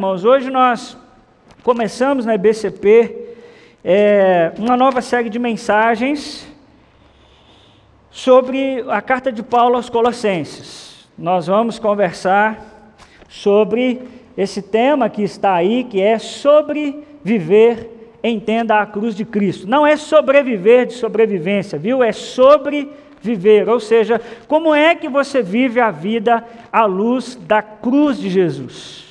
Irmãos, hoje nós começamos na IBCP é, uma nova série de mensagens sobre a carta de Paulo aos Colossenses. Nós vamos conversar sobre esse tema que está aí, que é sobre viver entenda a cruz de Cristo. Não é sobreviver de sobrevivência, viu? É sobre viver, ou seja, como é que você vive a vida à luz da cruz de Jesus.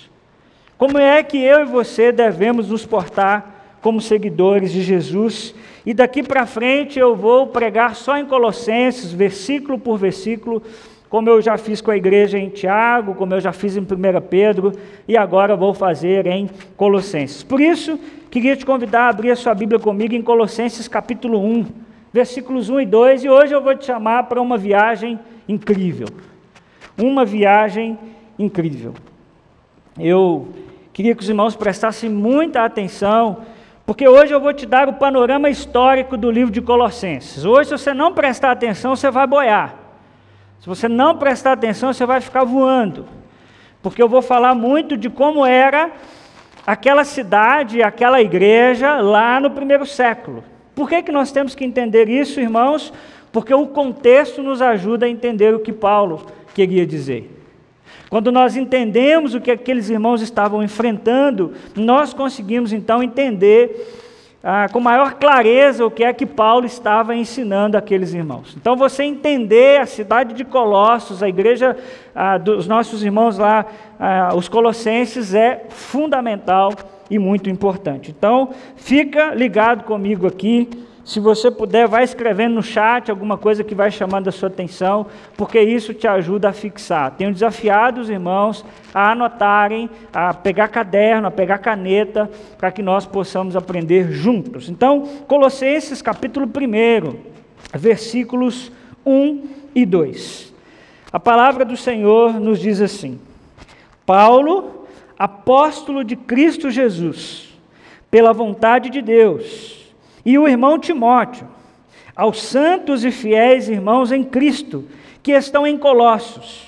Como é que eu e você devemos nos portar como seguidores de Jesus? E daqui para frente eu vou pregar só em Colossenses, versículo por versículo, como eu já fiz com a igreja em Tiago, como eu já fiz em 1 Pedro, e agora vou fazer em Colossenses. Por isso, queria te convidar a abrir a sua Bíblia comigo em Colossenses capítulo 1, versículos 1 e 2, e hoje eu vou te chamar para uma viagem incrível. Uma viagem incrível. Eu Queria que os irmãos prestassem muita atenção, porque hoje eu vou te dar o panorama histórico do livro de Colossenses. Hoje, se você não prestar atenção, você vai boiar. Se você não prestar atenção, você vai ficar voando. Porque eu vou falar muito de como era aquela cidade, aquela igreja lá no primeiro século. Por que, que nós temos que entender isso, irmãos? Porque o contexto nos ajuda a entender o que Paulo queria dizer. Quando nós entendemos o que aqueles irmãos estavam enfrentando, nós conseguimos então entender ah, com maior clareza o que é que Paulo estava ensinando aqueles irmãos. Então, você entender a cidade de Colossos, a igreja ah, dos nossos irmãos lá, ah, os colossenses, é fundamental e muito importante. Então, fica ligado comigo aqui se você puder, vai escrevendo no chat alguma coisa que vai chamando a sua atenção, porque isso te ajuda a fixar. Tenho desafiado os irmãos a anotarem, a pegar caderno, a pegar caneta, para que nós possamos aprender juntos. Então, Colossenses capítulo 1, versículos 1 e 2. A palavra do Senhor nos diz assim: Paulo, apóstolo de Cristo Jesus, pela vontade de Deus, e o irmão Timóteo, aos santos e fiéis irmãos em Cristo, que estão em Colossos.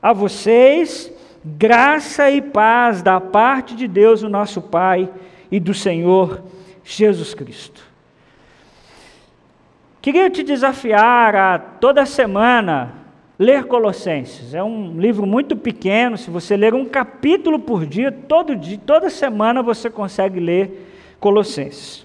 A vocês, graça e paz da parte de Deus, o nosso Pai, e do Senhor Jesus Cristo. Queria te desafiar a toda semana ler Colossenses. É um livro muito pequeno, se você ler um capítulo por dia, todo dia, toda semana você consegue ler Colossenses.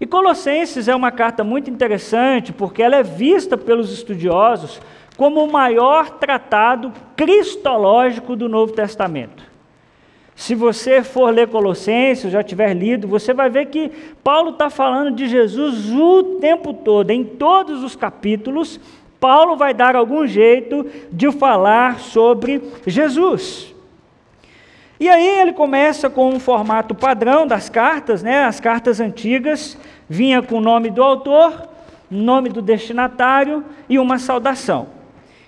E Colossenses é uma carta muito interessante porque ela é vista pelos estudiosos como o maior tratado cristológico do Novo Testamento. Se você for ler Colossenses, já tiver lido, você vai ver que Paulo está falando de Jesus o tempo todo, em todos os capítulos. Paulo vai dar algum jeito de falar sobre Jesus. E aí ele começa com um formato padrão das cartas, né? As cartas antigas vinha com o nome do autor, nome do destinatário e uma saudação.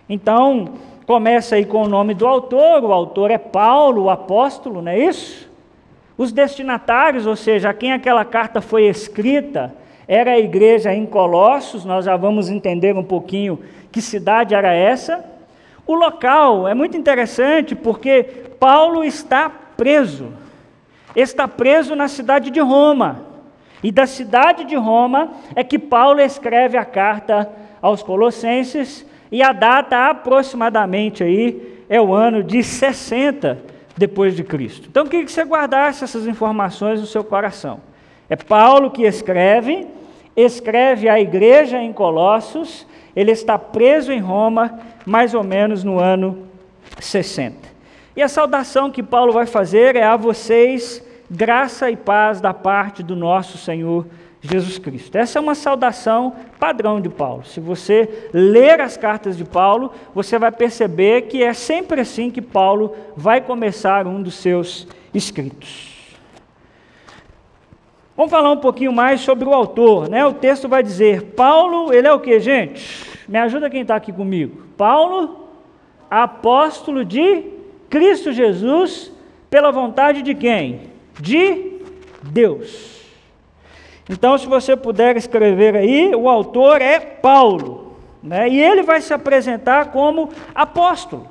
Então, começa aí com o nome do autor, o autor é Paulo, o apóstolo, não é isso? Os destinatários, ou seja, a quem aquela carta foi escrita, era a igreja em Colossos, nós já vamos entender um pouquinho que cidade era essa. O local é muito interessante porque Paulo está preso. Está preso na cidade de Roma. E da cidade de Roma é que Paulo escreve a carta aos Colossenses, e a data aproximadamente aí é o ano de 60 depois de Cristo. Então, eu queria que você guardasse essas informações no seu coração. É Paulo que escreve, escreve à igreja em Colossos, ele está preso em Roma, mais ou menos no ano 60. E a saudação que Paulo vai fazer é a vocês, graça e paz da parte do nosso Senhor Jesus Cristo. Essa é uma saudação padrão de Paulo. Se você ler as cartas de Paulo, você vai perceber que é sempre assim que Paulo vai começar um dos seus escritos. Vamos falar um pouquinho mais sobre o autor, né? O texto vai dizer: Paulo, ele é o que, gente? Me ajuda quem está aqui comigo. Paulo, apóstolo de Cristo Jesus, pela vontade de quem? De Deus. Então, se você puder escrever aí, o autor é Paulo, né? E ele vai se apresentar como apóstolo.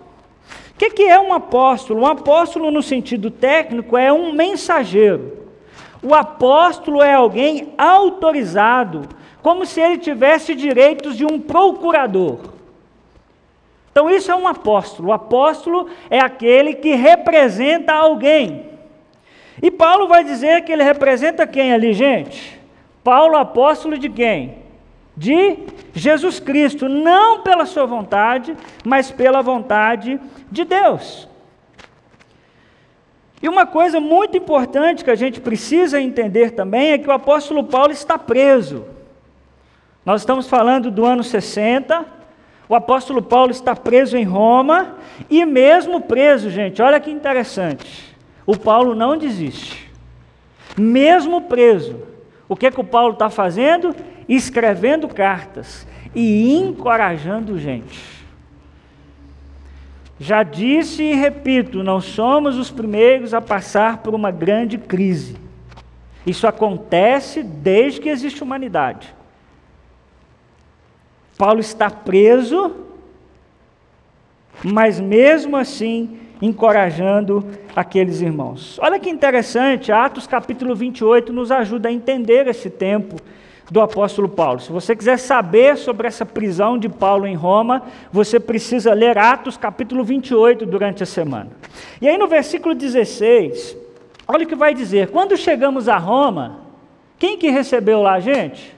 O que, que é um apóstolo? Um apóstolo, no sentido técnico, é um mensageiro. O apóstolo é alguém autorizado, como se ele tivesse direitos de um procurador. Então, isso é um apóstolo. O apóstolo é aquele que representa alguém. E Paulo vai dizer que ele representa quem ali, gente? Paulo, apóstolo de quem? De Jesus Cristo, não pela sua vontade, mas pela vontade de Deus. E uma coisa muito importante que a gente precisa entender também é que o apóstolo Paulo está preso. Nós estamos falando do ano 60, o apóstolo Paulo está preso em Roma, e mesmo preso, gente, olha que interessante, o Paulo não desiste. Mesmo preso, o que, que o Paulo está fazendo? Escrevendo cartas e encorajando gente. Já disse e repito, não somos os primeiros a passar por uma grande crise. Isso acontece desde que existe humanidade. Paulo está preso, mas mesmo assim encorajando aqueles irmãos. Olha que interessante, Atos capítulo 28 nos ajuda a entender esse tempo do apóstolo Paulo. Se você quiser saber sobre essa prisão de Paulo em Roma, você precisa ler Atos capítulo 28 durante a semana. E aí no versículo 16, olha o que vai dizer: quando chegamos a Roma, quem que recebeu lá, gente?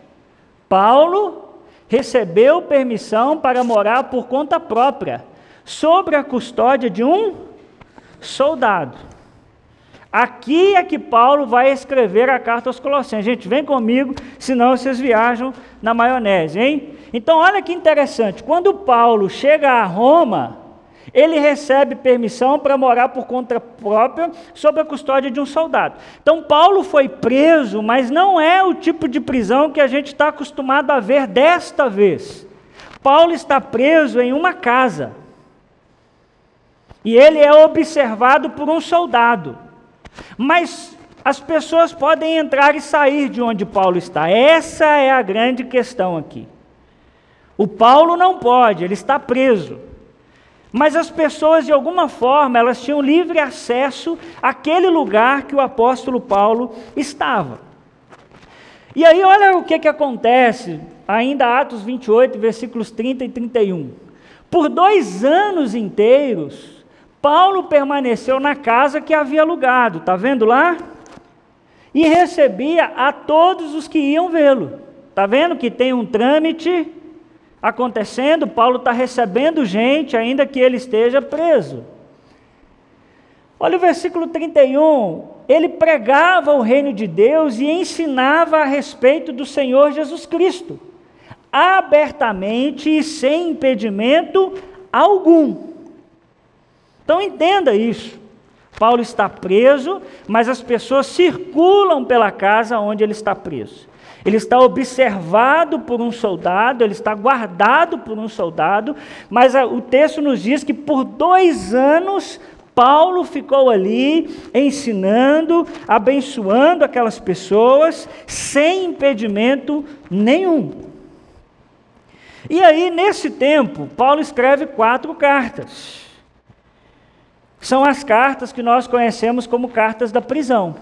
Paulo recebeu permissão para morar por conta própria, sobre a custódia de um soldado. Aqui é que Paulo vai escrever a carta aos Colossenses. Gente, vem comigo, senão vocês viajam na maionese, hein? Então, olha que interessante. Quando Paulo chega a Roma, ele recebe permissão para morar por conta própria sob a custódia de um soldado. Então, Paulo foi preso, mas não é o tipo de prisão que a gente está acostumado a ver desta vez. Paulo está preso em uma casa. E ele é observado por um soldado. Mas as pessoas podem entrar e sair de onde Paulo está. Essa é a grande questão aqui. O Paulo não pode, ele está preso. Mas as pessoas, de alguma forma, elas tinham livre acesso àquele lugar que o apóstolo Paulo estava. E aí, olha o que, que acontece, ainda Atos 28, versículos 30 e 31. Por dois anos inteiros, Paulo permaneceu na casa que havia alugado, está vendo lá? E recebia a todos os que iam vê-lo. Está vendo que tem um trâmite acontecendo? Paulo está recebendo gente, ainda que ele esteja preso. Olha o versículo 31. Ele pregava o reino de Deus e ensinava a respeito do Senhor Jesus Cristo, abertamente e sem impedimento algum. Então entenda isso. Paulo está preso, mas as pessoas circulam pela casa onde ele está preso. Ele está observado por um soldado, ele está guardado por um soldado, mas o texto nos diz que por dois anos Paulo ficou ali ensinando, abençoando aquelas pessoas, sem impedimento nenhum. E aí, nesse tempo, Paulo escreve quatro cartas. São as cartas que nós conhecemos como cartas da prisão.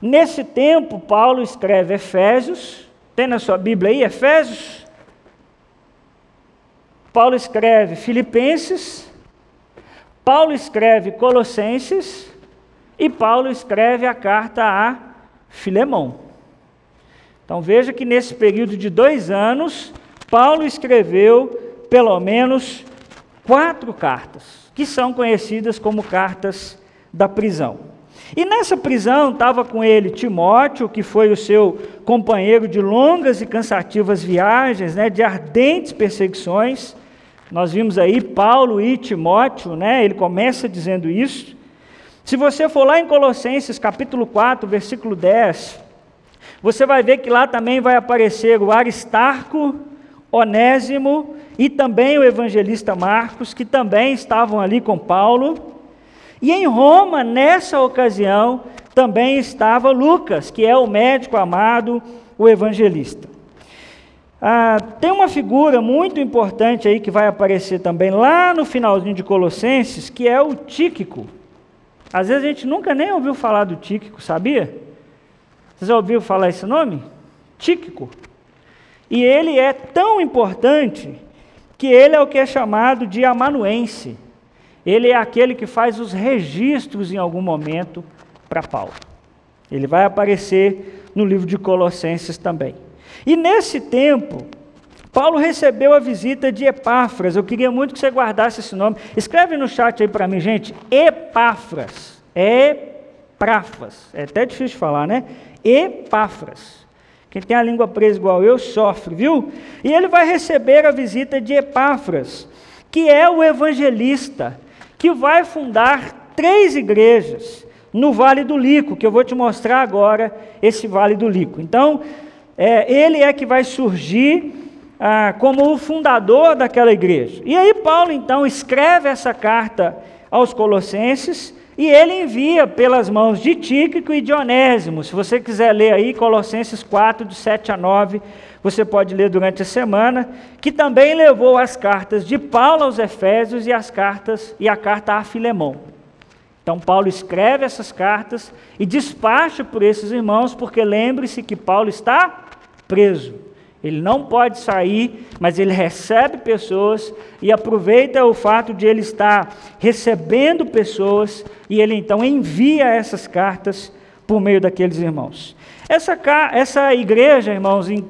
Nesse tempo, Paulo escreve Efésios, tem na sua Bíblia aí Efésios? Paulo escreve Filipenses, Paulo escreve Colossenses e Paulo escreve a carta a Filemão. Então veja que nesse período de dois anos, Paulo escreveu pelo menos quatro cartas que são conhecidas como cartas da prisão. E nessa prisão estava com ele Timóteo, que foi o seu companheiro de longas e cansativas viagens, né, de ardentes perseguições. Nós vimos aí Paulo e Timóteo, né, ele começa dizendo isso. Se você for lá em Colossenses capítulo 4, versículo 10, você vai ver que lá também vai aparecer o Aristarco, Onésimo e também o evangelista Marcos, que também estavam ali com Paulo. E em Roma, nessa ocasião, também estava Lucas, que é o médico amado, o evangelista. Ah, tem uma figura muito importante aí que vai aparecer também lá no finalzinho de Colossenses, que é o Tíquico. Às vezes a gente nunca nem ouviu falar do Tíquico, sabia? Você já ouviu falar esse nome? Tíquico. E ele é tão importante que ele é o que é chamado de amanuense. Ele é aquele que faz os registros em algum momento para Paulo. Ele vai aparecer no livro de Colossenses também. E nesse tempo, Paulo recebeu a visita de Epáfras. Eu queria muito que você guardasse esse nome. Escreve no chat aí para mim, gente. Epáfras. Epáfras. É até difícil de falar, né? Epáfras. Quem tem a língua presa igual eu sofre, viu? E ele vai receber a visita de Epáfras, que é o evangelista, que vai fundar três igrejas no Vale do Lico, que eu vou te mostrar agora esse Vale do Lico. Então, é, ele é que vai surgir ah, como o fundador daquela igreja. E aí, Paulo, então, escreve essa carta aos Colossenses e ele envia pelas mãos de Tíquico e de Onésimo. Se você quiser ler aí, Colossenses 4, de 7 a 9, você pode ler durante a semana, que também levou as cartas de Paulo aos Efésios e as cartas e a carta a Filemão. Então Paulo escreve essas cartas e despacha por esses irmãos, porque lembre-se que Paulo está preso. Ele não pode sair, mas ele recebe pessoas e aproveita o fato de ele estar recebendo pessoas e ele então envia essas cartas por meio daqueles irmãos. Essa, essa igreja, irmãos, em,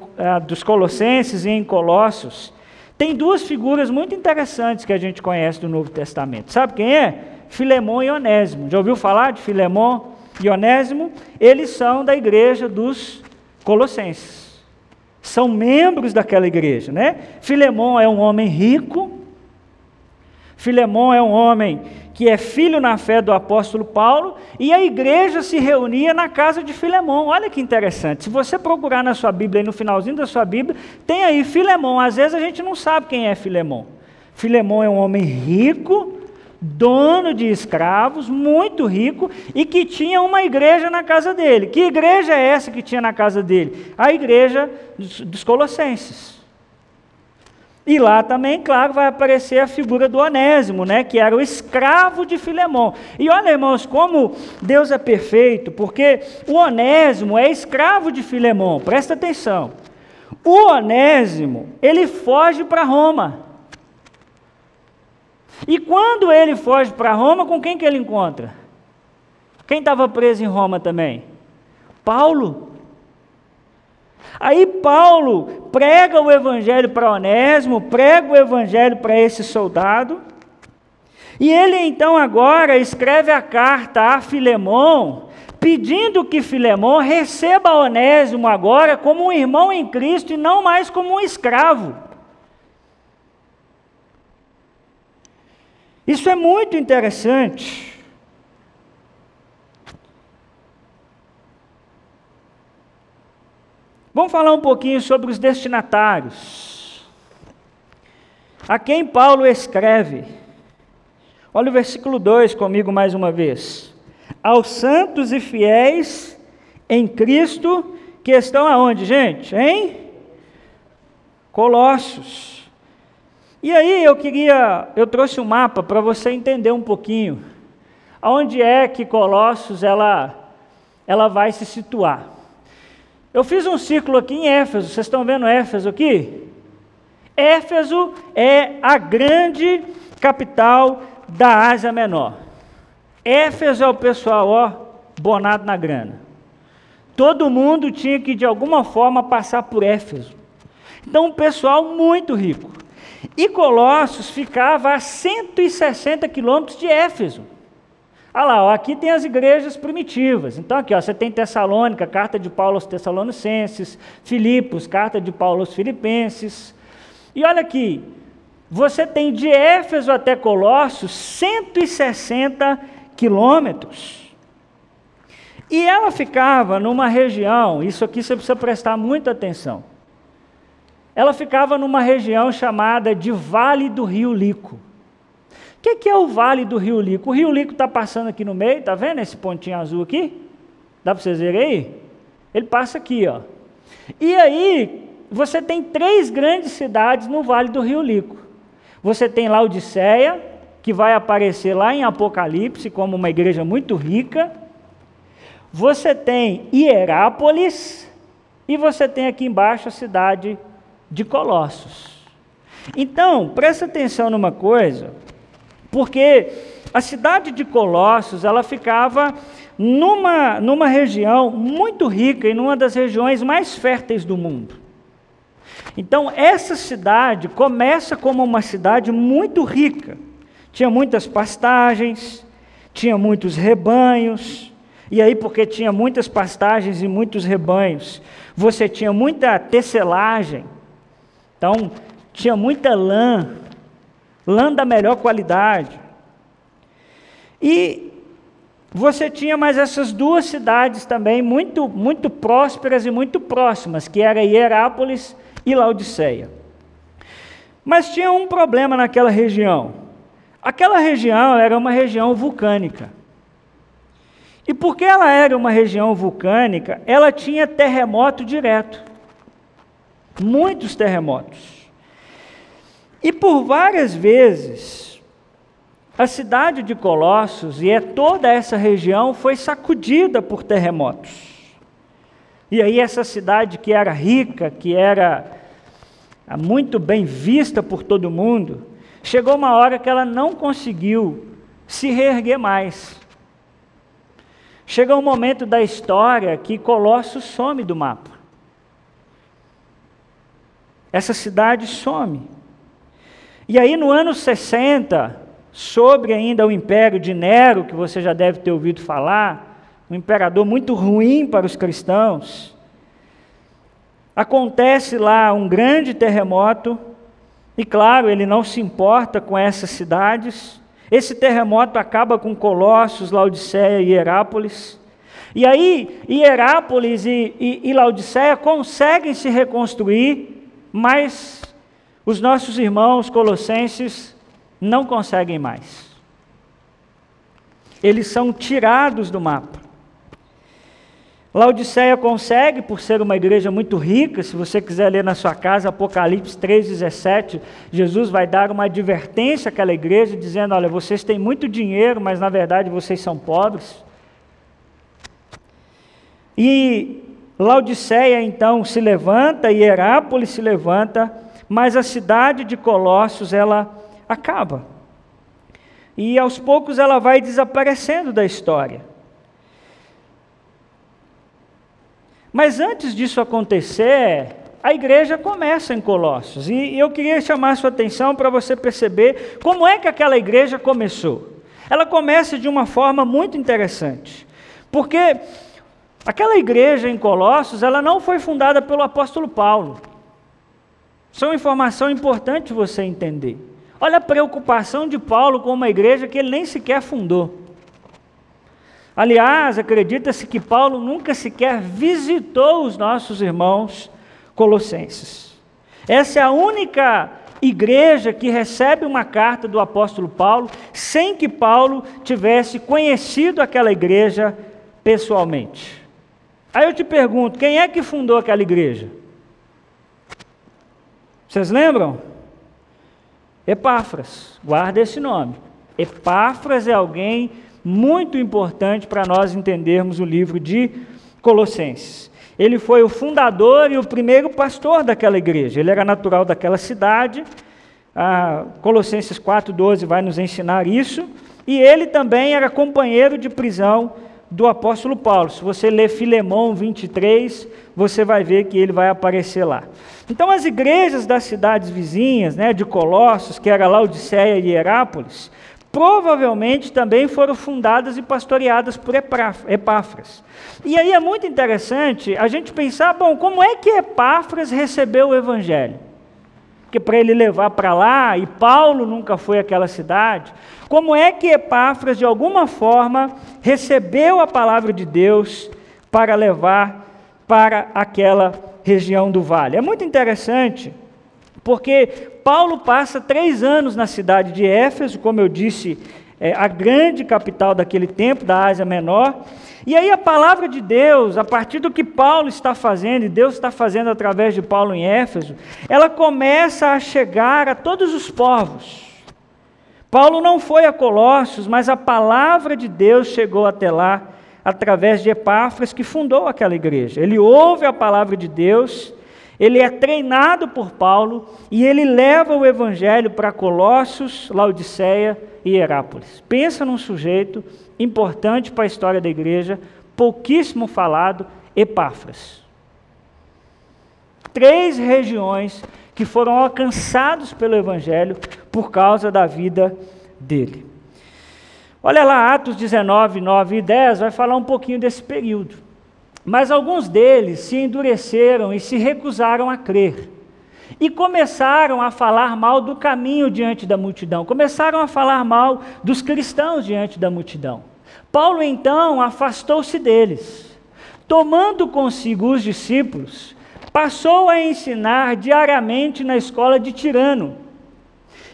dos Colossenses e em Colossos, tem duas figuras muito interessantes que a gente conhece do Novo Testamento. Sabe quem é? Filemão e Onésimo. Já ouviu falar de Filemão e Onésimo? Eles são da igreja dos Colossenses são membros daquela igreja, né? Filemão é um homem rico. Filemão é um homem que é filho na fé do apóstolo Paulo, e a igreja se reunia na casa de Filemão. Olha que interessante. Se você procurar na sua Bíblia, no finalzinho da sua Bíblia, tem aí Filemão. Às vezes a gente não sabe quem é Filemão. Filemão é um homem rico, dono de escravos, muito rico, e que tinha uma igreja na casa dele. Que igreja é essa que tinha na casa dele? A igreja dos, Colossenses. E lá também, claro, vai aparecer a figura do Onésimo, né, que era o escravo de Filemão. E olha, irmãos, como Deus é perfeito, porque o Onésimo é escravo de Filemão. Presta atenção. O Onésimo, ele foge para Roma. E quando ele foge para Roma, com quem que ele encontra? Quem estava preso em Roma também? Paulo. Aí Paulo prega o evangelho para Onésimo, prega o evangelho para esse soldado, e ele então agora escreve a carta a Filemão, pedindo que Filemão receba Onésimo agora como um irmão em Cristo e não mais como um escravo. Isso é muito interessante. Vamos falar um pouquinho sobre os destinatários. A quem Paulo escreve. Olha o versículo 2 comigo mais uma vez. Aos santos e fiéis em Cristo que estão aonde, gente? Em Colossos. E aí eu queria, eu trouxe um mapa para você entender um pouquinho aonde é que Colossos ela, ela vai se situar. Eu fiz um círculo aqui em Éfeso, vocês estão vendo Éfeso aqui? Éfeso é a grande capital da Ásia Menor. Éfeso é o pessoal, ó, bonado na grana. Todo mundo tinha que de alguma forma passar por Éfeso. Então, um pessoal muito rico. E Colossos ficava a 160 quilômetros de Éfeso. Olha lá, ó, aqui tem as igrejas primitivas. Então, aqui ó, você tem Tessalônica, carta de Paulo aos Tessalonicenses, Filipos, carta de Paulo aos Filipenses. E olha aqui, você tem de Éfeso até Colossos 160 quilômetros. E ela ficava numa região, isso aqui você precisa prestar muita atenção ela ficava numa região chamada de Vale do Rio Lico. O que, que, é o Vale do Rio Lico? O Rio Lico está passando aqui no meio, está vendo esse pontinho azul aqui? Dá para vocês verem aí? Ele passa aqui, ó. E aí, você tem três grandes cidades no Vale do Rio Lico. Você tem Laodiceia, que vai aparecer lá em Apocalipse como uma igreja muito rica. Você tem Hierápolis e você tem aqui embaixo a cidade de Colossos. Então, presta atenção numa coisa, porque a cidade de Colossos, ela ficava numa, numa região muito rica e numa das regiões mais férteis do mundo. Então, essa cidade começa como uma cidade muito rica. Tinha muitas pastagens, tinha muitos rebanhos, e aí, porque tinha muitas pastagens e muitos rebanhos, você tinha muita tecelagem, então tinha muita lã, lã da melhor qualidade. E você tinha mais essas duas cidades também muito, muito prósperas e muito próximas, que era Hierápolis e Laodiceia. Mas tinha um problema naquela região. Aquela região era uma região vulcânica. E porque ela era uma região vulcânica, ela tinha terremoto direto. Muitos terremotos. E por várias vezes, a cidade de Colossos e é toda essa região foi sacudida por terremotos. E aí essa cidade que era rica, que era ah, muito bem vista por todo mundo, chegou uma hora que ela não conseguiu se reerguer mais. Chega um momento da história que Colossos some do mapa. Essa cidade some. E aí no ano 60, sobre ainda o império de Nero, que você já deve ter ouvido falar, um imperador muito ruim para os cristãos. Acontece lá um grande terremoto, e claro, ele não se importa com essas cidades. Esse terremoto acaba com Colossos, Laodiceia e Herápolis. E aí, Hierápolis e, e, e Laodiceia conseguem se reconstruir, mas os nossos irmãos colossenses não conseguem mais. Eles são tirados do mapa. Laodiceia consegue, por ser uma igreja muito rica, se você quiser ler na sua casa Apocalipse 3,17, Jesus vai dar uma advertência àquela igreja, dizendo: Olha, vocês têm muito dinheiro, mas na verdade vocês são pobres. E Laodiceia então se levanta, e Herápolis se levanta, mas a cidade de Colossos ela acaba. E aos poucos ela vai desaparecendo da história. Mas antes disso acontecer, a igreja começa em Colossos. E eu queria chamar sua atenção para você perceber como é que aquela igreja começou. Ela começa de uma forma muito interessante. Porque aquela igreja em Colossos, ela não foi fundada pelo apóstolo Paulo. Isso é uma informação importante você entender. Olha a preocupação de Paulo com uma igreja que ele nem sequer fundou. Aliás, acredita-se que Paulo nunca sequer visitou os nossos irmãos colossenses. Essa é a única igreja que recebe uma carta do apóstolo Paulo sem que Paulo tivesse conhecido aquela igreja pessoalmente. Aí eu te pergunto: quem é que fundou aquela igreja? Vocês lembram? Epáfras, guarda esse nome. Epáfras é alguém muito importante para nós entendermos o livro de Colossenses. Ele foi o fundador e o primeiro pastor daquela igreja. Ele era natural daquela cidade. Ah, Colossenses 4,12 vai nos ensinar isso. E ele também era companheiro de prisão do apóstolo Paulo. Se você ler Filemão 23, você vai ver que ele vai aparecer lá. Então, as igrejas das cidades vizinhas, né, de Colossos, que era Laodiceia e Herápolis, provavelmente também foram fundadas e pastoreadas por Epáfras. E aí é muito interessante a gente pensar, bom, como é que Epáfras recebeu o evangelho? Porque para ele levar para lá, e Paulo nunca foi àquela cidade, como é que Epáfras, de alguma forma, recebeu a palavra de Deus para levar para aquela região do vale? É muito interessante, porque Paulo passa três anos na cidade de Éfeso, como eu disse, é, a grande capital daquele tempo, da Ásia Menor. E aí a palavra de Deus, a partir do que Paulo está fazendo, e Deus está fazendo através de Paulo em Éfeso, ela começa a chegar a todos os povos. Paulo não foi a Colossos, mas a palavra de Deus chegou até lá através de Epáfras, que fundou aquela igreja. Ele ouve a palavra de Deus, ele é treinado por Paulo e ele leva o evangelho para Colossos, Laodiceia e Herápolis. Pensa num sujeito importante para a história da igreja, pouquíssimo falado, Epáfras. Três regiões que foram alcançados pelo Evangelho por causa da vida dele. Olha lá, Atos 19, 9 e 10 vai falar um pouquinho desse período. Mas alguns deles se endureceram e se recusaram a crer. E começaram a falar mal do caminho diante da multidão, começaram a falar mal dos cristãos diante da multidão. Paulo então afastou-se deles, tomando consigo os discípulos, passou a ensinar diariamente na escola de Tirano.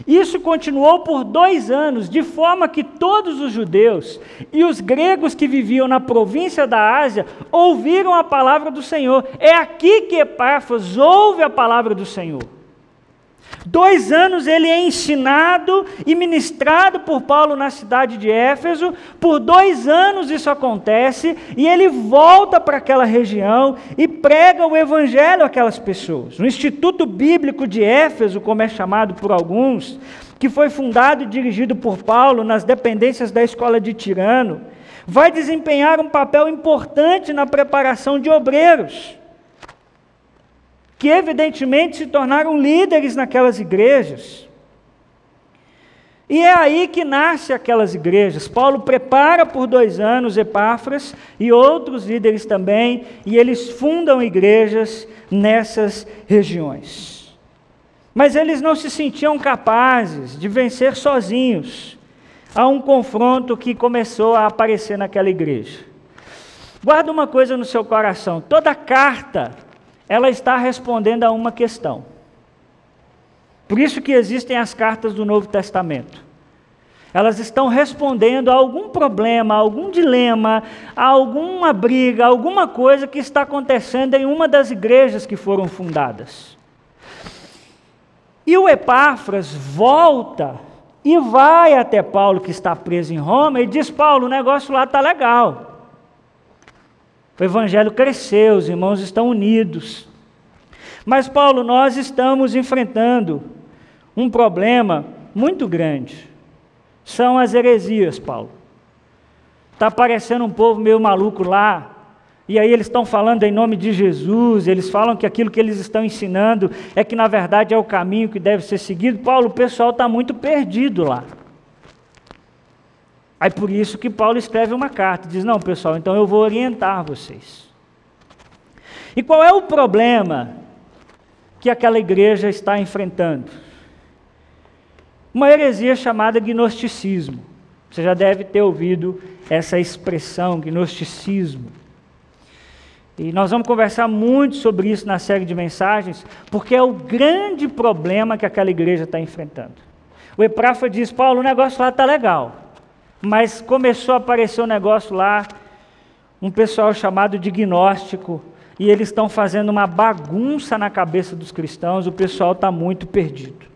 Isso continuou por dois anos, de forma que todos os judeus e os gregos que viviam na província da Ásia ouviram a palavra do Senhor. É aqui que Epáfras ouve a palavra do Senhor. Dois anos ele é ensinado e ministrado por Paulo na cidade de Éfeso. Por dois anos isso acontece e ele volta para aquela região e prega o evangelho àquelas pessoas. O Instituto Bíblico de Éfeso, como é chamado por alguns, que foi fundado e dirigido por Paulo nas dependências da escola de Tirano, vai desempenhar um papel importante na preparação de obreiros que evidentemente se tornaram líderes naquelas igrejas. E é aí que nasce aquelas igrejas. Paulo prepara por dois anos Epáfras e outros líderes também, e eles fundam igrejas nessas regiões. Mas eles não se sentiam capazes de vencer sozinhos a um confronto que começou a aparecer naquela igreja. Guarda uma coisa no seu coração: toda carta ela está respondendo a uma questão. Por isso que existem as cartas do Novo Testamento. Elas estão respondendo a algum problema, a algum dilema, a alguma briga, a alguma coisa que está acontecendo em uma das igrejas que foram fundadas. E o Epáfras volta e vai até Paulo, que está preso em Roma, e diz: Paulo, o negócio lá está legal. O evangelho cresceu, os irmãos estão unidos. Mas, Paulo, nós estamos enfrentando um problema muito grande. São as heresias, Paulo. Está aparecendo um povo meio maluco lá, e aí eles estão falando em nome de Jesus, eles falam que aquilo que eles estão ensinando é que na verdade é o caminho que deve ser seguido. Paulo, o pessoal está muito perdido lá. Aí por isso que Paulo escreve uma carta, diz: "Não, pessoal, então eu vou orientar vocês". E qual é o problema que aquela igreja está enfrentando? Uma heresia chamada gnosticismo. Você já deve ter ouvido essa expressão, gnosticismo. E nós vamos conversar muito sobre isso na série de mensagens, porque é o grande problema que aquela igreja está enfrentando. O Eprafa diz: Paulo, o negócio lá está legal. Mas começou a aparecer um negócio lá, um pessoal chamado de gnóstico, e eles estão fazendo uma bagunça na cabeça dos cristãos, o pessoal está muito perdido.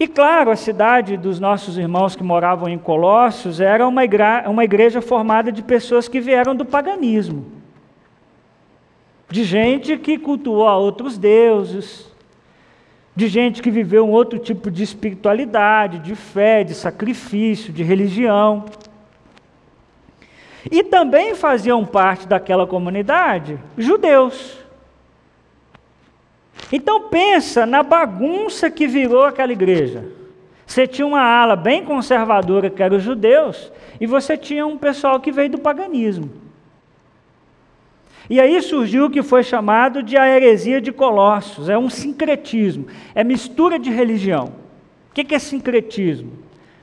E claro, a cidade dos nossos irmãos que moravam em Colossos era uma, igreja, uma igreja formada de pessoas que vieram do paganismo, de gente que cultuou a outros deuses, de gente que viveu um outro tipo de espiritualidade, de fé, de sacrifício, de religião. E também faziam parte daquela comunidade judeus. Então pensa na bagunça que virou aquela igreja. Você tinha uma ala bem conservadora que eram os judeus, e você tinha um pessoal que veio do paganismo. E aí surgiu o que foi chamado de a heresia de Colossos, é um sincretismo, é mistura de religião. O que é sincretismo?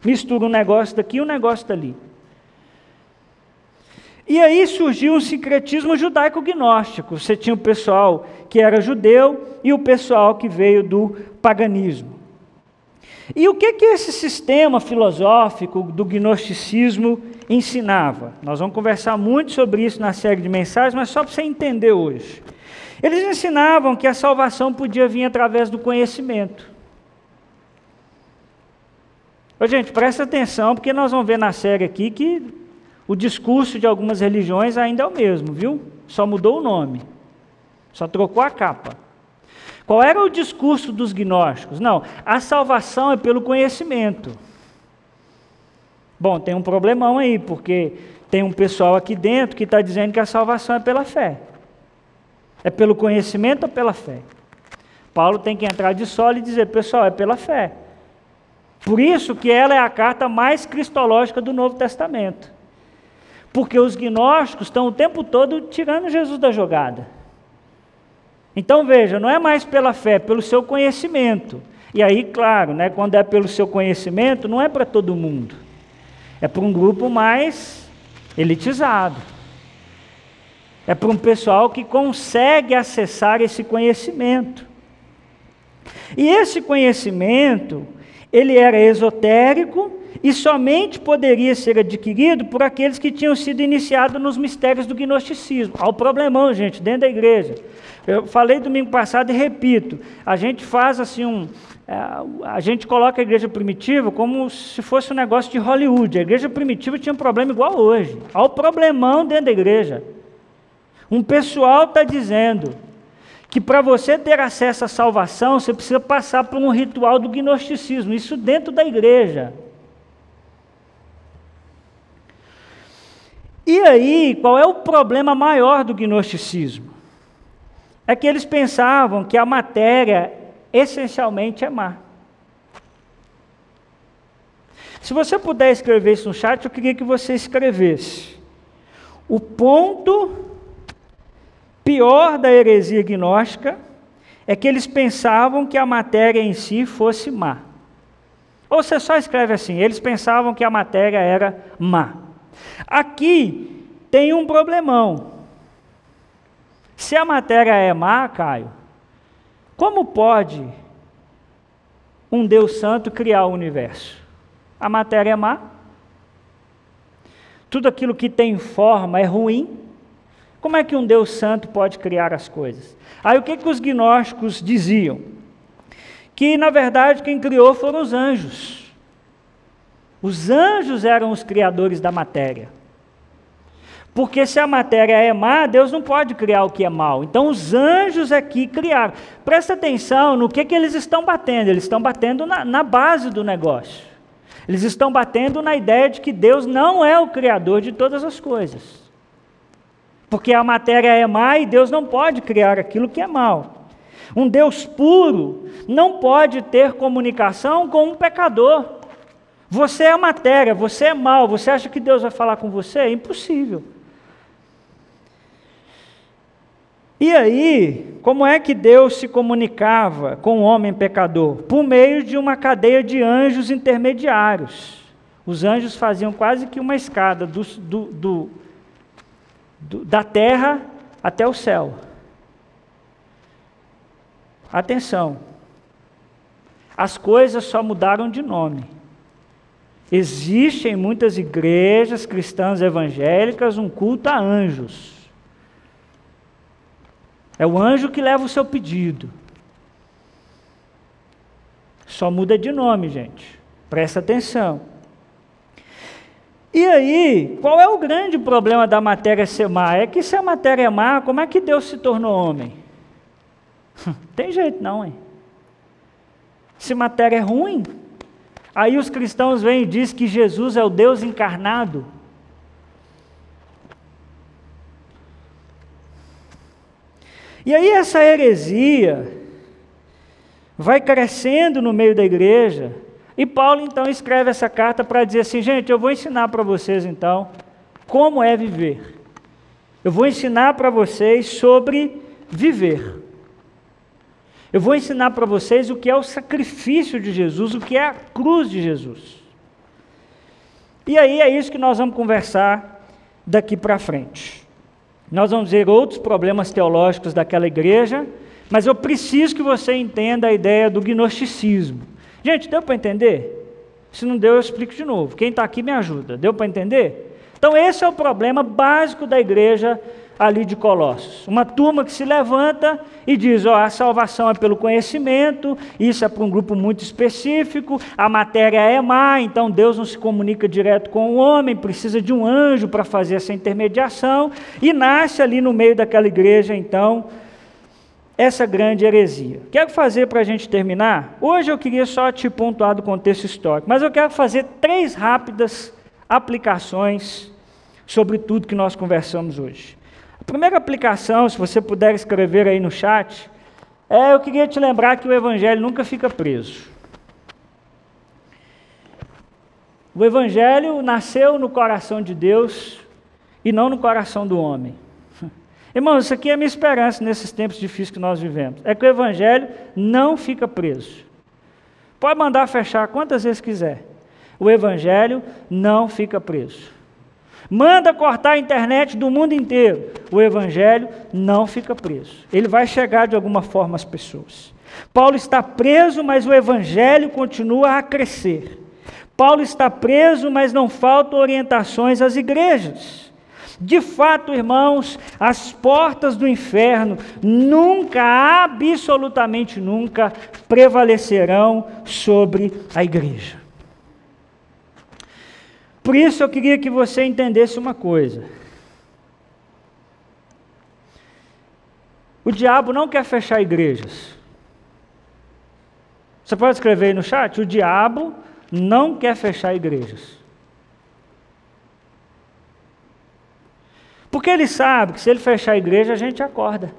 Mistura um negócio daqui e um negócio dali. E aí surgiu o sincretismo judaico-gnóstico. Você tinha o pessoal que era judeu e o pessoal que veio do paganismo. E o que, que esse sistema filosófico do gnosticismo ensinava? Nós vamos conversar muito sobre isso na série de mensagens, mas só para você entender hoje. Eles ensinavam que a salvação podia vir através do conhecimento. Ô, gente, presta atenção, porque nós vamos ver na série aqui que o discurso de algumas religiões ainda é o mesmo, viu? Só mudou o nome, só trocou a capa. Qual era o discurso dos gnósticos? Não, a salvação é pelo conhecimento. Bom, tem um problemão aí, porque tem um pessoal aqui dentro que está dizendo que a salvação é pela fé. É pelo conhecimento ou pela fé? Paulo tem que entrar de solo e dizer, pessoal, é pela fé. Por isso que ela é a carta mais cristológica do Novo Testamento. Porque os gnósticos estão o tempo todo tirando Jesus da jogada. Então veja, não é mais pela fé, é pelo seu conhecimento. E aí, claro, né, quando é pelo seu conhecimento, não é para todo mundo. É para um grupo mais elitizado. É para um pessoal que consegue acessar esse conhecimento. E esse conhecimento, ele era esotérico e somente poderia ser adquirido por aqueles que tinham sido iniciados nos mistérios do gnosticismo. Há o problemão, gente, dentro da igreja. Eu falei domingo passado e repito: a gente faz assim um. É, a gente coloca a igreja primitiva como se fosse um negócio de Hollywood. A igreja primitiva tinha um problema igual hoje. Há o problemão dentro da igreja. Um pessoal está dizendo que para você ter acesso à salvação, você precisa passar por um ritual do gnosticismo, isso dentro da igreja. E aí, qual é o problema maior do gnosticismo? É que eles pensavam que a matéria essencialmente é má. Se você puder escrever isso no chat, eu queria que você escrevesse. O ponto pior da heresia gnóstica é que eles pensavam que a matéria em si fosse má. Ou você só escreve assim: eles pensavam que a matéria era má. Aqui tem um problemão. Se a matéria é má, Caio, como pode um Deus Santo criar o universo? A matéria é má? Tudo aquilo que tem forma é ruim? Como é que um Deus Santo pode criar as coisas? Aí o que, que os gnósticos diziam? Que na verdade quem criou foram os anjos. Os anjos eram os criadores da matéria. Porque se a matéria é má, Deus não pode criar o que é mal. Então os anjos aqui criaram. Presta atenção no que, que eles estão batendo. Eles estão batendo na, na base do negócio. Eles estão batendo na ideia de que Deus não é o criador de todas as coisas. Porque a matéria é má e Deus não pode criar aquilo que é mal. Um Deus puro não pode ter comunicação com um pecador. Você é matéria, você é mal, você acha que Deus vai falar com você? É impossível. E aí, como é que Deus se comunicava com o homem pecador? Por meio de uma cadeia de anjos intermediários. Os anjos faziam quase que uma escada do, do, do, da terra até o céu. Atenção, as coisas só mudaram de nome. Existe em muitas igrejas cristãs evangélicas um culto a anjos. É o anjo que leva o seu pedido. Só muda de nome, gente. Presta atenção. E aí, qual é o grande problema da matéria ser má? É que se a matéria é má, como é que Deus se tornou homem? Tem jeito não, hein? Se matéria é ruim, aí os cristãos vêm e dizem que Jesus é o Deus encarnado. E aí essa heresia vai crescendo no meio da igreja, e Paulo então escreve essa carta para dizer assim: gente, eu vou ensinar para vocês então como é viver. Eu vou ensinar para vocês sobre viver. Eu vou ensinar para vocês o que é o sacrifício de Jesus, o que é a cruz de Jesus. E aí é isso que nós vamos conversar daqui para frente. Nós vamos ver outros problemas teológicos daquela igreja, mas eu preciso que você entenda a ideia do gnosticismo. Gente, deu para entender? Se não deu, eu explico de novo. Quem está aqui me ajuda. Deu para entender? Então, esse é o problema básico da igreja ali de Colossos. Uma turma que se levanta e diz: ó, a salvação é pelo conhecimento, isso é para um grupo muito específico, a matéria é má, então Deus não se comunica direto com o homem, precisa de um anjo para fazer essa intermediação, e nasce ali no meio daquela igreja, então, essa grande heresia. Quero fazer para a gente terminar. Hoje eu queria só te pontuar do contexto histórico, mas eu quero fazer três rápidas aplicações sobre tudo que nós conversamos hoje. Primeira aplicação, se você puder escrever aí no chat, é eu queria te lembrar que o Evangelho nunca fica preso. O Evangelho nasceu no coração de Deus e não no coração do homem. Irmãos, isso aqui é a minha esperança nesses tempos difíceis que nós vivemos. É que o Evangelho não fica preso. Pode mandar fechar quantas vezes quiser. O Evangelho não fica preso. Manda cortar a internet do mundo inteiro. O Evangelho não fica preso. Ele vai chegar de alguma forma às pessoas. Paulo está preso, mas o Evangelho continua a crescer. Paulo está preso, mas não faltam orientações às igrejas. De fato, irmãos, as portas do inferno nunca, absolutamente nunca, prevalecerão sobre a igreja. Por isso eu queria que você entendesse uma coisa. O diabo não quer fechar igrejas. Você pode escrever aí no chat? O diabo não quer fechar igrejas. Porque ele sabe que se ele fechar a igreja, a gente acorda.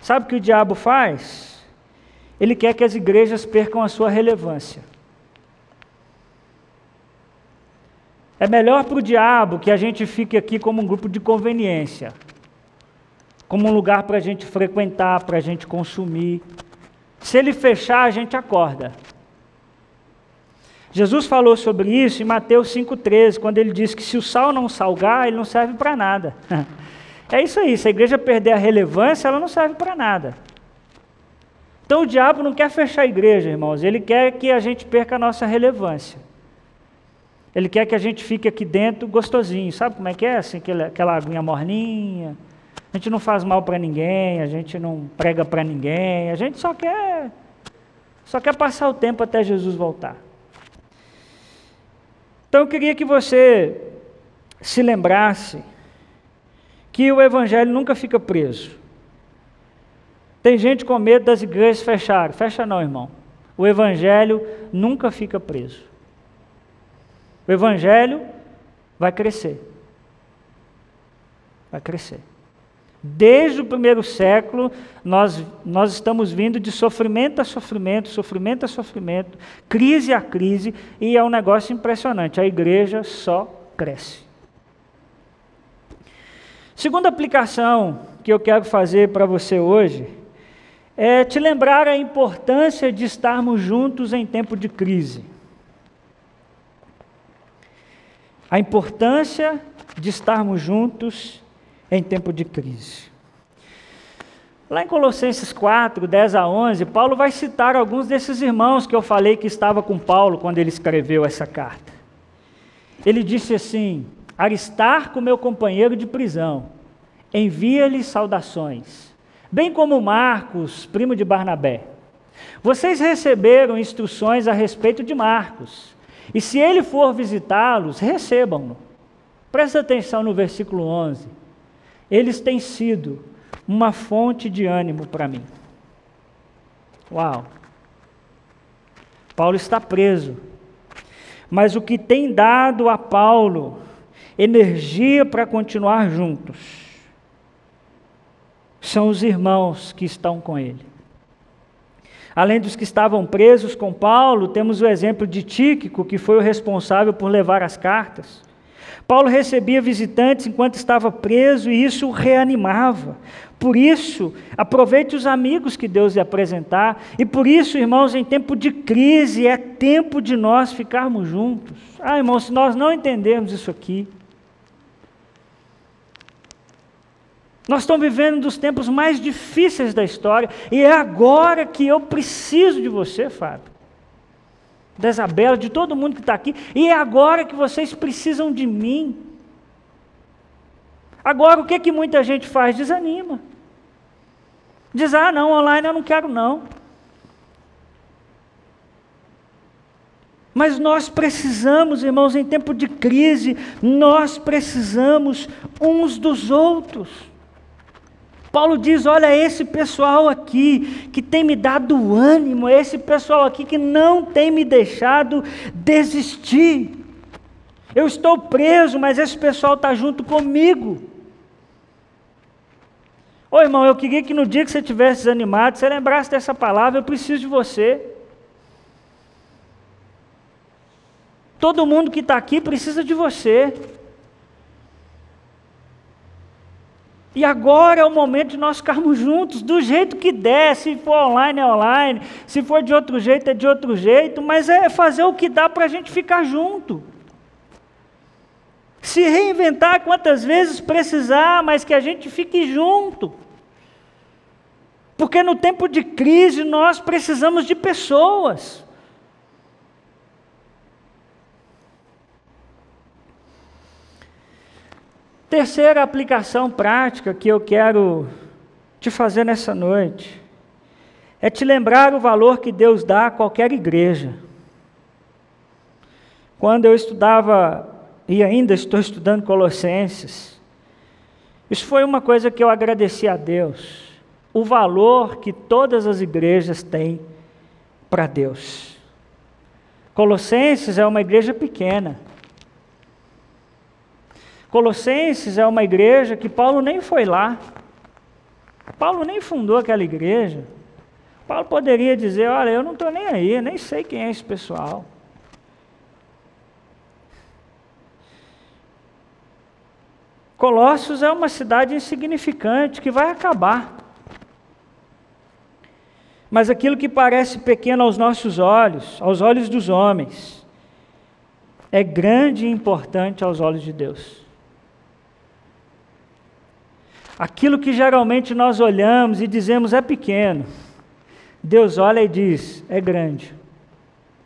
Sabe o que o diabo faz? Ele quer que as igrejas percam a sua relevância. É melhor para o diabo que a gente fique aqui como um grupo de conveniência, como um lugar para a gente frequentar, para a gente consumir. Se ele fechar, a gente acorda. Jesus falou sobre isso em Mateus 5,13, quando ele disse que se o sal não salgar, ele não serve para nada. É isso aí, se a igreja perder a relevância, ela não serve para nada. Então o diabo não quer fechar a igreja, irmãos, ele quer que a gente perca a nossa relevância. Ele quer que a gente fique aqui dentro gostosinho, sabe como é que é? Assim, aquela, aquela aguinha morninha. A gente não faz mal para ninguém, a gente não prega para ninguém, a gente só quer só quer passar o tempo até Jesus voltar. Então eu queria que você se lembrasse que o evangelho nunca fica preso. Tem gente com medo das igrejas fecharem. Fecha não, irmão. O evangelho nunca fica preso. O evangelho vai crescer. Vai crescer. Desde o primeiro século, nós, nós estamos vindo de sofrimento a sofrimento, sofrimento a sofrimento, crise a crise, e é um negócio impressionante. A igreja só cresce. Segunda aplicação que eu quero fazer para você hoje é te lembrar a importância de estarmos juntos em tempo de crise. A importância de estarmos juntos em tempo de crise. Lá em Colossenses 4, 10 a 11, Paulo vai citar alguns desses irmãos que eu falei que estava com Paulo quando ele escreveu essa carta. Ele disse assim: Aristarco, meu companheiro de prisão, envia-lhe saudações, bem como Marcos, primo de Barnabé. Vocês receberam instruções a respeito de Marcos, e se ele for visitá-los, recebam-no. Presta atenção no versículo 11 eles têm sido uma fonte de ânimo para mim. Uau! Paulo está preso, mas o que tem dado a Paulo energia para continuar juntos são os irmãos que estão com ele. Além dos que estavam presos com Paulo, temos o exemplo de Tíquico, que foi o responsável por levar as cartas. Paulo recebia visitantes enquanto estava preso e isso o reanimava. Por isso, aproveite os amigos que Deus lhe apresentar. E por isso, irmãos, em tempo de crise, é tempo de nós ficarmos juntos. Ah, irmãos, se nós não entendermos isso aqui, Nós estamos vivendo um dos tempos mais difíceis da história, e é agora que eu preciso de você, Fábio. Da Isabela, de todo mundo que está aqui, e é agora que vocês precisam de mim. Agora, o que, que muita gente faz? Desanima. Diz, ah, não, online eu não quero, não. Mas nós precisamos, irmãos, em tempo de crise, nós precisamos uns dos outros. Paulo diz: Olha, esse pessoal aqui que tem me dado ânimo, esse pessoal aqui que não tem me deixado desistir. Eu estou preso, mas esse pessoal está junto comigo. Ô irmão, eu queria que no dia que você estivesse desanimado, você lembrasse dessa palavra: Eu preciso de você. Todo mundo que está aqui precisa de você. E agora é o momento de nós ficarmos juntos, do jeito que der. Se for online, é online. Se for de outro jeito, é de outro jeito. Mas é fazer o que dá para a gente ficar junto. Se reinventar quantas vezes precisar, mas que a gente fique junto. Porque no tempo de crise nós precisamos de pessoas. Terceira aplicação prática que eu quero te fazer nessa noite é te lembrar o valor que Deus dá a qualquer igreja. Quando eu estudava, e ainda estou estudando Colossenses, isso foi uma coisa que eu agradeci a Deus. O valor que todas as igrejas têm para Deus. Colossenses é uma igreja pequena. Colossenses é uma igreja que Paulo nem foi lá. Paulo nem fundou aquela igreja. Paulo poderia dizer: Olha, eu não estou nem aí, nem sei quem é esse pessoal. Colossos é uma cidade insignificante que vai acabar. Mas aquilo que parece pequeno aos nossos olhos, aos olhos dos homens, é grande e importante aos olhos de Deus. Aquilo que geralmente nós olhamos e dizemos é pequeno, Deus olha e diz: é grande.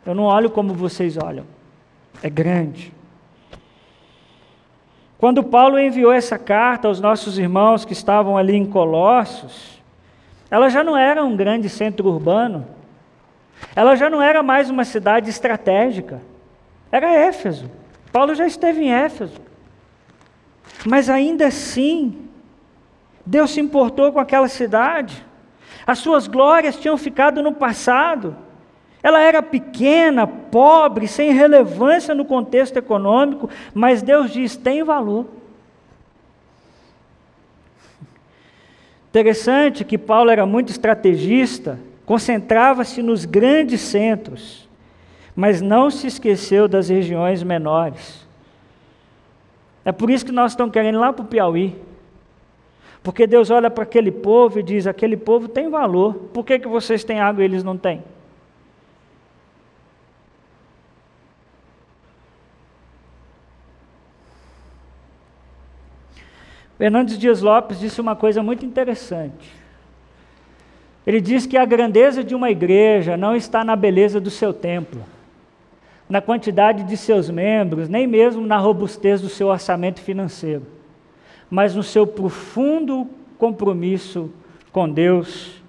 Eu não olho como vocês olham, é grande. Quando Paulo enviou essa carta aos nossos irmãos que estavam ali em Colossos, ela já não era um grande centro urbano, ela já não era mais uma cidade estratégica, era Éfeso. Paulo já esteve em Éfeso. Mas ainda assim, Deus se importou com aquela cidade. As suas glórias tinham ficado no passado. Ela era pequena, pobre, sem relevância no contexto econômico, mas Deus diz: tem valor. Interessante que Paulo era muito estrategista, concentrava-se nos grandes centros, mas não se esqueceu das regiões menores. É por isso que nós estamos querendo ir lá para o Piauí. Porque Deus olha para aquele povo e diz: aquele povo tem valor, por que, que vocês têm água e eles não têm? Fernandes Dias Lopes disse uma coisa muito interessante. Ele diz que a grandeza de uma igreja não está na beleza do seu templo, na quantidade de seus membros, nem mesmo na robustez do seu orçamento financeiro mas no seu profundo compromisso com Deus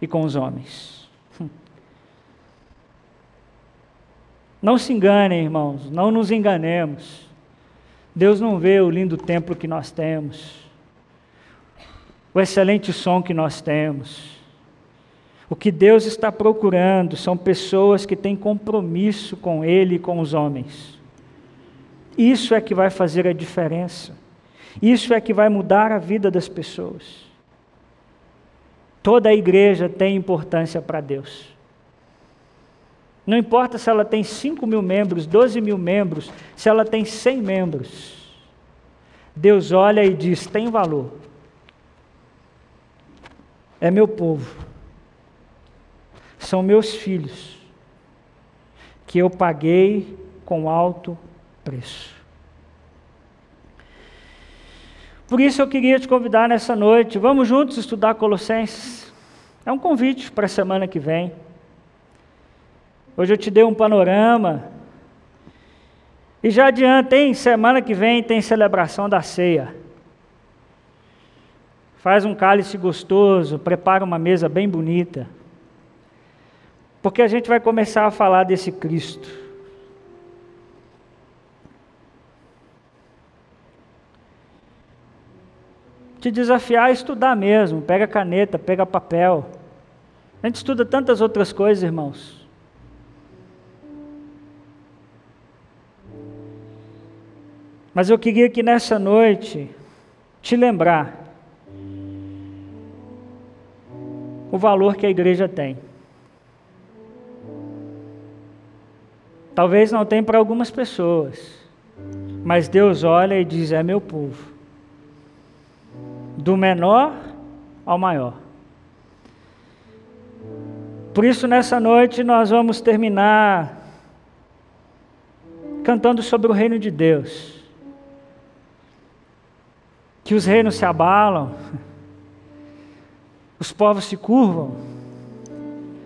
e com os homens. Não se enganem, irmãos, não nos enganemos. Deus não vê o lindo templo que nós temos, o excelente som que nós temos. O que Deus está procurando são pessoas que têm compromisso com Ele e com os homens. Isso é que vai fazer a diferença. Isso é que vai mudar a vida das pessoas. Toda a igreja tem importância para Deus. Não importa se ela tem 5 mil membros, 12 mil membros, se ela tem 100 membros. Deus olha e diz: tem valor. É meu povo. São meus filhos. Que eu paguei com alto preço. Por isso eu queria te convidar nessa noite, vamos juntos estudar Colossenses. É um convite para a semana que vem. Hoje eu te dei um panorama. E já adiantei, semana que vem tem celebração da ceia. Faz um cálice gostoso, prepara uma mesa bem bonita. Porque a gente vai começar a falar desse Cristo. Te desafiar a estudar mesmo. Pega caneta, pega papel. A gente estuda tantas outras coisas, irmãos. Mas eu queria que nessa noite te lembrar o valor que a igreja tem. Talvez não tenha para algumas pessoas, mas Deus olha e diz: é meu povo do menor ao maior. Por isso, nessa noite, nós vamos terminar cantando sobre o reino de Deus. Que os reinos se abalam, os povos se curvam,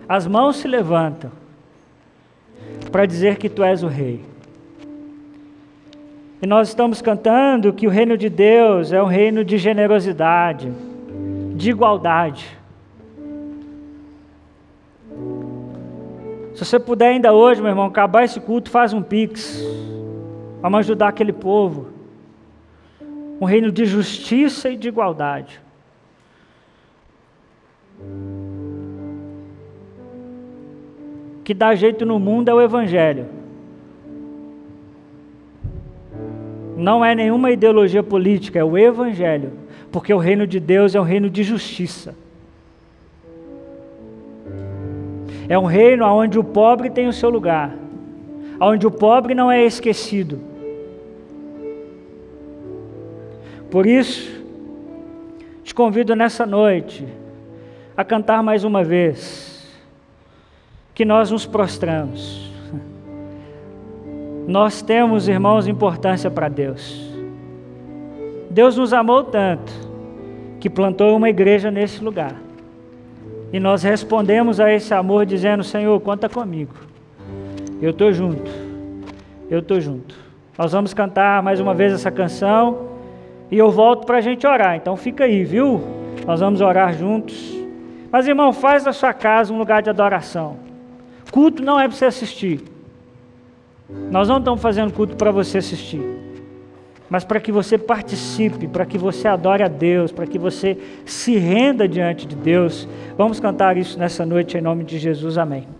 as mãos se levantam para dizer que tu és o rei. E nós estamos cantando que o reino de Deus é um reino de generosidade, de igualdade. Se você puder ainda hoje, meu irmão, acabar esse culto, faz um pix. Vamos ajudar aquele povo. Um reino de justiça e de igualdade. Que dá jeito no mundo é o evangelho. Não é nenhuma ideologia política, é o Evangelho. Porque o reino de Deus é um reino de justiça. É um reino onde o pobre tem o seu lugar, onde o pobre não é esquecido. Por isso, te convido nessa noite a cantar mais uma vez, que nós nos prostramos nós temos, irmãos, importância para Deus. Deus nos amou tanto que plantou uma igreja nesse lugar. E nós respondemos a esse amor dizendo: Senhor, conta comigo. Eu estou junto. Eu estou junto. Nós vamos cantar mais uma vez essa canção e eu volto para a gente orar. Então fica aí, viu? Nós vamos orar juntos. Mas irmão, faz da sua casa um lugar de adoração. Culto não é para você assistir. Nós não estamos fazendo culto para você assistir, mas para que você participe, para que você adore a Deus, para que você se renda diante de Deus. Vamos cantar isso nessa noite em nome de Jesus. Amém.